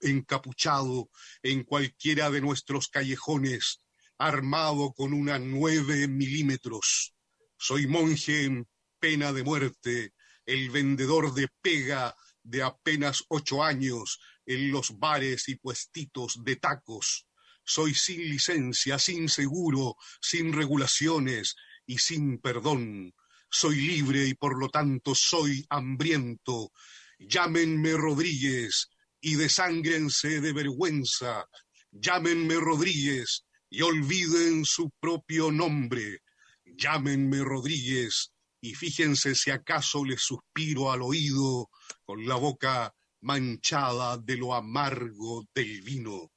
encapuchado en cualquiera de nuestros callejones, armado con una nueve milímetros. Soy monje en pena de muerte, el vendedor de pega de apenas ocho años en los bares y puestitos de tacos soy sin licencia, sin seguro, sin regulaciones y sin perdón. Soy libre y por lo tanto soy hambriento. Llámenme Rodríguez y desángrense de vergüenza. Llámenme Rodríguez y olviden su propio nombre. Llámenme Rodríguez y fíjense si acaso les suspiro al oído con la boca manchada de lo amargo del vino.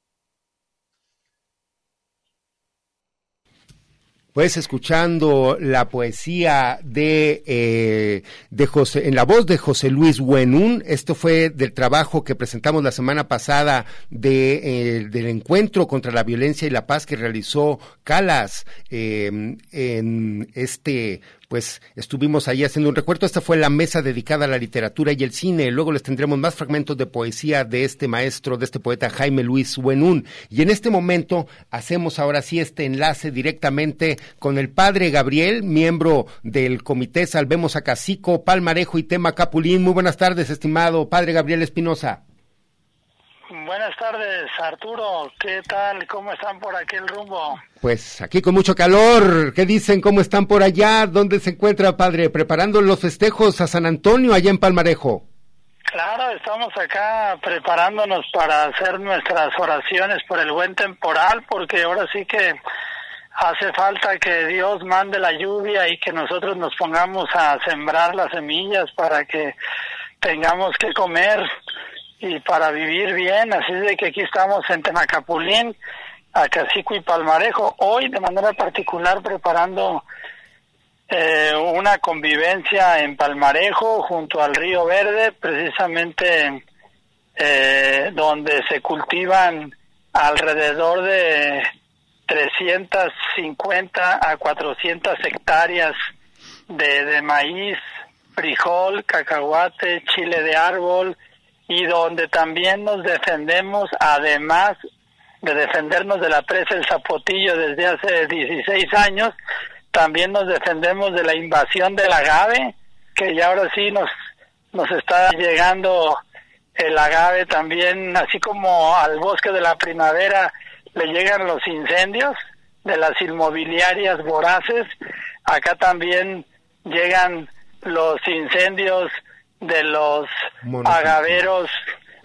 Pues escuchando la poesía de, eh, de José, en la voz de José Luis Buenún. Esto fue del trabajo que presentamos la semana pasada de, eh, del encuentro contra la violencia y la paz que realizó Calas eh, en este pues estuvimos ahí haciendo un recuerdo. Esta fue la mesa dedicada a la literatura y el cine. Luego les tendremos más fragmentos de poesía de este maestro, de este poeta Jaime Luis Buenún. Y en este momento hacemos ahora sí este enlace directamente con el padre Gabriel, miembro del Comité Salvemos a Cacico, Palmarejo y Tema Capulín. Muy buenas tardes, estimado padre Gabriel Espinosa. Buenas tardes, Arturo. ¿Qué tal? ¿Cómo están por aquel rumbo? Pues aquí con mucho calor. ¿Qué dicen? ¿Cómo están por allá? ¿Dónde se encuentra, padre? Preparando los festejos a San Antonio, allá en Palmarejo. Claro, estamos acá preparándonos para hacer nuestras oraciones por el buen temporal, porque ahora sí que hace falta que Dios mande la lluvia y que nosotros nos pongamos a sembrar las semillas para que tengamos que comer y para vivir bien, así de que aquí estamos en Temacapulín, Acacico y Palmarejo, hoy de manera particular preparando eh, una convivencia en Palmarejo junto al río Verde, precisamente eh, donde se cultivan alrededor de 350 a 400 hectáreas de, de maíz, frijol, cacahuate, chile de árbol, y donde también nos defendemos, además de defendernos de la presa El Zapotillo desde hace 16 años, también nos defendemos de la invasión del agave, que ya ahora sí nos, nos está llegando el agave también, así como al bosque de la primavera le llegan los incendios de las inmobiliarias voraces, acá también llegan los incendios de los agaveros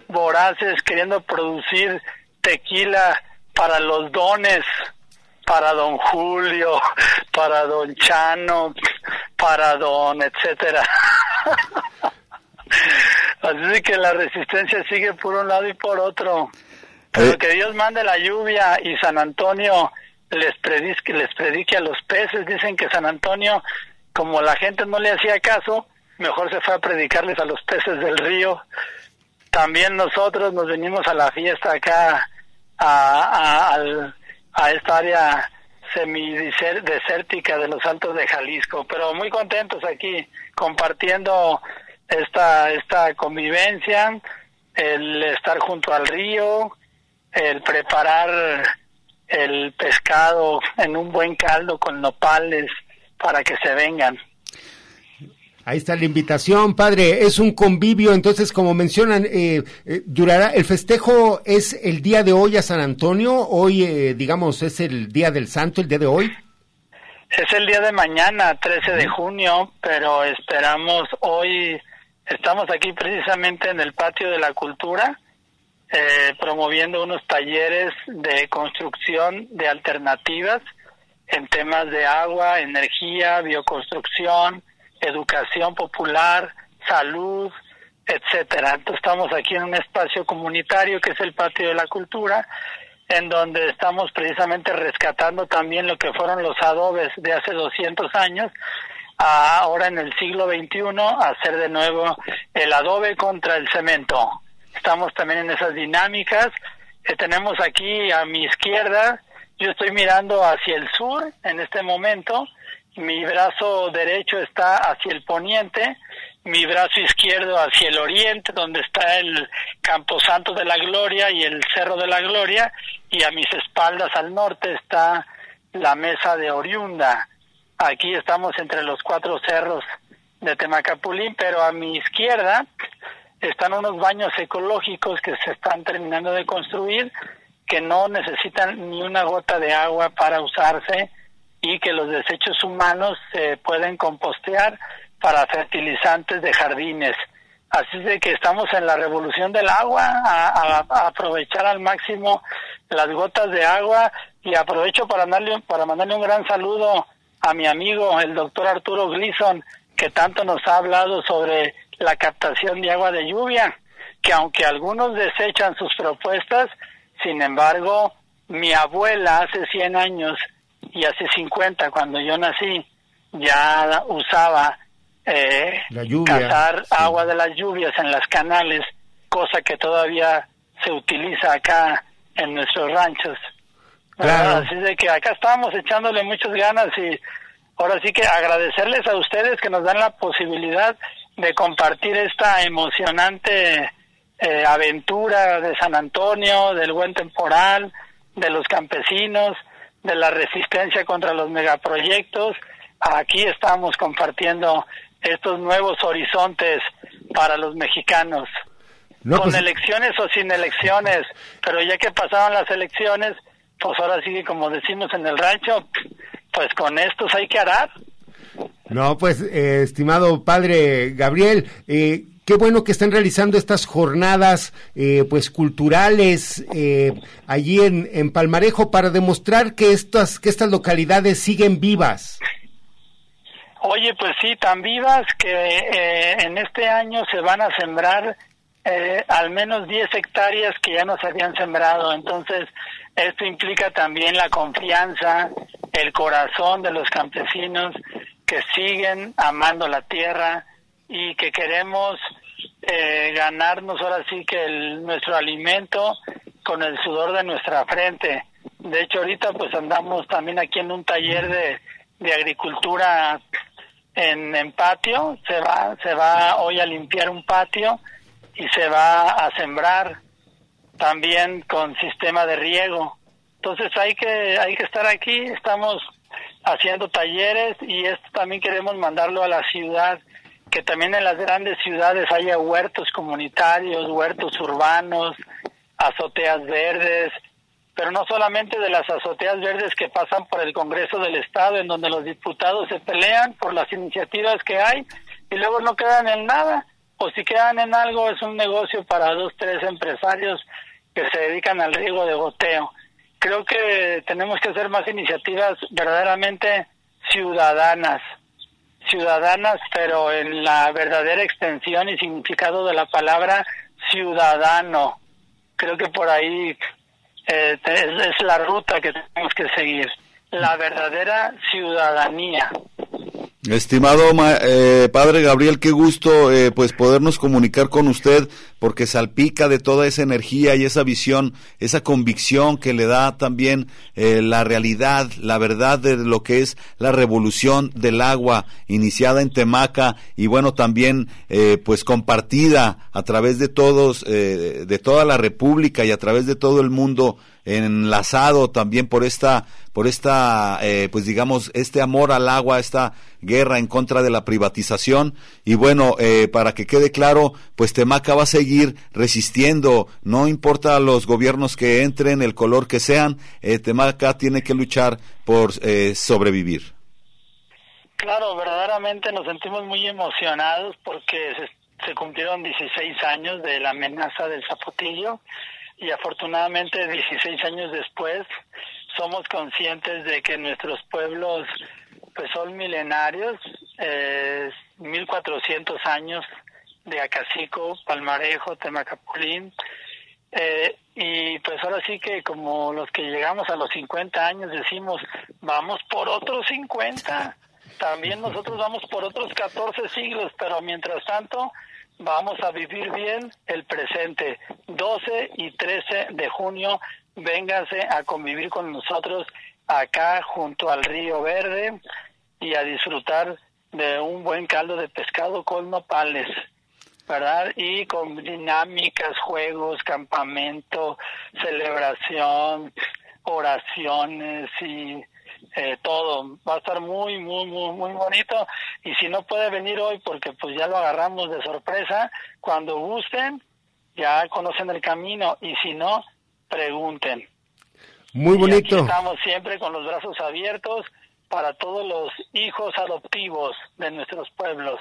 voraces queriendo producir tequila para los dones, para don Julio, para don Chano, para don etcétera. Así que la resistencia sigue por un lado y por otro. Pero que Dios mande la lluvia y San Antonio les predique, les predique a los peces. Dicen que San Antonio, como la gente no le hacía caso, mejor se fue a predicarles a los peces del río. También nosotros nos venimos a la fiesta acá, a, a, esta área semidesértica de los Altos de Jalisco, pero muy contentos aquí compartiendo esta, esta convivencia, el estar junto al río, el preparar el pescado en un buen caldo con nopales para que se vengan. Ahí está la invitación, padre. Es un convivio, entonces, como mencionan, eh, eh, durará. El festejo es el día de hoy a San Antonio. Hoy, eh, digamos, es el día del Santo, el día de hoy. Es el día de mañana, 13 de junio, pero esperamos hoy. Estamos aquí precisamente en el patio de la cultura, promoviendo unos talleres de construcción de alternativas en temas de agua, energía, bioconstrucción educación popular, salud, etcétera. Entonces estamos aquí en un espacio comunitario que es el Patio de la Cultura, en donde estamos precisamente rescatando también lo que fueron los adobes de hace 200 años, ahora en el siglo XXI, hacer de nuevo el adobe contra el cemento. Estamos también en esas dinámicas. que tenemos aquí a mi izquierda, yo estoy mirando hacia el sur en este momento, mi brazo derecho está hacia el poniente, mi brazo izquierdo hacia el oriente, donde está el Camposanto de la Gloria y el Cerro de la Gloria, y a mis espaldas al norte está la Mesa de Oriunda. Aquí estamos entre los cuatro cerros de Temacapulín, pero a mi izquierda están unos baños ecológicos que se están terminando de construir, que no necesitan ni una gota de agua para usarse y que los desechos humanos se pueden compostear para fertilizantes de jardines. Así de que estamos en la revolución del agua, a, aprovechar al máximo las gotas de agua y aprovecho para mandarle, un gran saludo a mi amigo, el doctor Arturo Gleason, que tanto nos ha hablado sobre la captación de agua de lluvia, que aunque algunos desechan sus propuestas, sin embargo, mi abuela hace 100 años y hace 50, cuando yo nací, ya usaba eh, cazar agua de las lluvias en las canales, cosa que todavía se utiliza acá en nuestros ranchos. Así de que acá estamos echándole muchas ganas y ahora sí que agradecerles a ustedes que nos dan la posibilidad de compartir esta emocionante eh, aventura de San Antonio, del buen temporal, de los campesinos, de la resistencia contra los megaproyectos. Aquí estamos compartiendo estos nuevos horizontes para los mexicanos. con pues- elecciones o sin elecciones, pero ya que pasaron las elecciones, pues ahora sí, como decimos en el rancho, pues con estos hay que arar. No, pues, eh, estimado padre Gabriel, eh, qué bueno que están realizando estas jornadas, eh, pues, culturales eh, allí en, en Palmarejo para demostrar que estas, que estas localidades siguen vivas. Oye, pues sí, tan vivas que eh, en este año se van a sembrar eh, al menos 10 hectáreas que ya no se habían sembrado. Entonces, esto implica también la confianza, el corazón de los campesinos que siguen amando la tierra y que queremos eh, ganarnos ahora sí que nuestro alimento con el sudor de nuestra frente. De hecho, ahorita pues andamos también aquí en un taller de, de agricultura en, en patio. Se va, se va hoy a limpiar un patio y se va a sembrar también con sistema de riego. Entonces hay que hay que estar aquí, estamos haciendo talleres y esto también queremos mandarlo a la ciudad, que también en las grandes ciudades haya huertos comunitarios, huertos urbanos, azoteas verdes, pero no solamente de las azoteas verdes que pasan por el Congreso del Estado, en donde los diputados se pelean por las iniciativas que hay y luego no quedan en nada, o si quedan en algo es un negocio para dos, tres empresarios que se dedican al riego de goteo. Creo que tenemos que hacer más iniciativas verdaderamente ciudadanas, ciudadanas, pero en la verdadera extensión y significado de la palabra ciudadano. Creo que por ahí eh, es, es la ruta que tenemos que seguir, la verdadera ciudadanía. Estimado ma- eh, padre Gabriel, qué gusto eh, pues podernos comunicar con usted porque salpica de toda esa energía y esa visión, esa convicción que le da también eh, la realidad, la verdad de lo que es la revolución del agua iniciada en Temaca y bueno también eh, pues compartida a través de todos, eh, de toda la República y a través de todo el mundo enlazado también por esta por esta eh, pues digamos este amor al agua esta guerra en contra de la privatización. Y bueno eh, para que quede claro pues Temaca va a seguir resistiendo no importa los gobiernos que entren el color que sean eh, Temaca tiene que luchar por eh, sobrevivir. Claro, verdaderamente nos sentimos muy emocionados porque se, se cumplieron 16 años de la amenaza del zapotillo y afortunadamente 16 años después somos conscientes de que nuestros pueblos pues son milenarios, eh, 1400 años de Acacico, Palmarejo, Temacapulín, eh, y pues ahora sí que como los que llegamos a los 50 años decimos, vamos por otros 50, también nosotros vamos por otros 14 siglos, pero mientras tanto vamos a vivir bien el presente. 12 y 13 de junio, vénganse a convivir con nosotros acá junto al Río Verde y a disfrutar de un buen caldo de pescado con nopales. ¿verdad? Y con dinámicas, juegos, campamento, celebración, oraciones y eh, todo. Va a estar muy, muy, muy, muy bonito. Y si no puede venir hoy, porque pues ya lo agarramos de sorpresa, cuando gusten, ya conocen el camino. Y si no, pregunten. Muy Y bonito. aquí estamos siempre con los brazos abiertos para todos los hijos adoptivos de nuestros pueblos.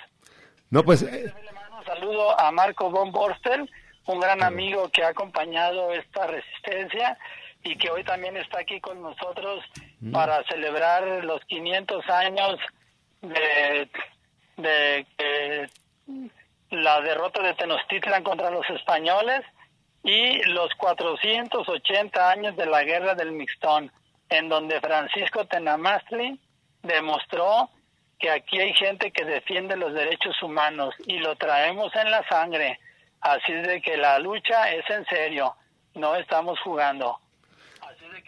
No, pues eh, Un saludo a Marco von Borstel, un gran amigo que ha acompañado esta resistencia y que hoy también está aquí con nosotros para celebrar los 500 años de, de la derrota de Tenochtitlan contra los españoles y los 480 años de la guerra del Mixtón, en donde Francisco Tenamastri demostró que aquí hay gente que defiende los derechos humanos y lo traemos en la sangre. Así de que la lucha es en serio, no estamos jugando.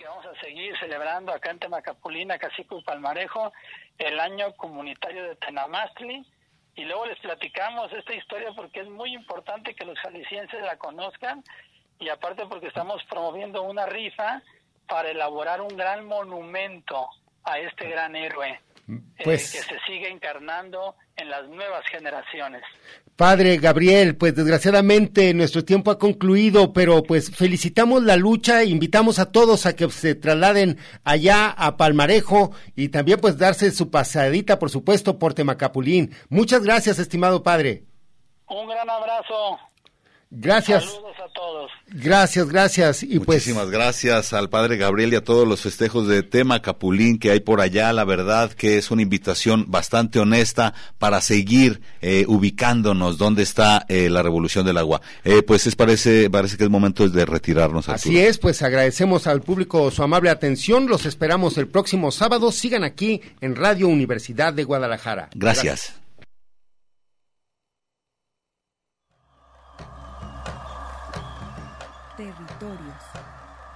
Que vamos a a seguir celebrando acá en Temacapulina, Cacico y Palmarejo, el año comunitario de Tenamastli. Y luego les platicamos esta historia porque es muy importante que los jaliscienses la conozcan y aparte porque estamos promoviendo una rifa para elaborar un gran monumento a este gran héroe pues, eh, que se sigue encarnando en las nuevas generaciones. Padre Gabriel, pues desgraciadamente nuestro tiempo ha concluido, pero pues felicitamos la lucha, invitamos a todos a que se trasladen allá a Palmarejo y también pues darse su pasadita, por supuesto, por Temacapulín. Muchas gracias, estimado padre. Un gran abrazo. Gracias. Saludos a todos. Gracias, gracias. Y pues Muchísimas gracias al padre Gabriel y a todos los festejos de tema Capulín que hay por allá. La verdad que es una invitación bastante honesta para seguir eh, ubicándonos donde está eh, la revolución del agua. Eh, pues es parece parece que es momento de retirarnos. Así es, pues agradecemos al público su amable atención. Los esperamos el próximo sábado. Sigan aquí en Radio Universidad de Guadalajara. gracias.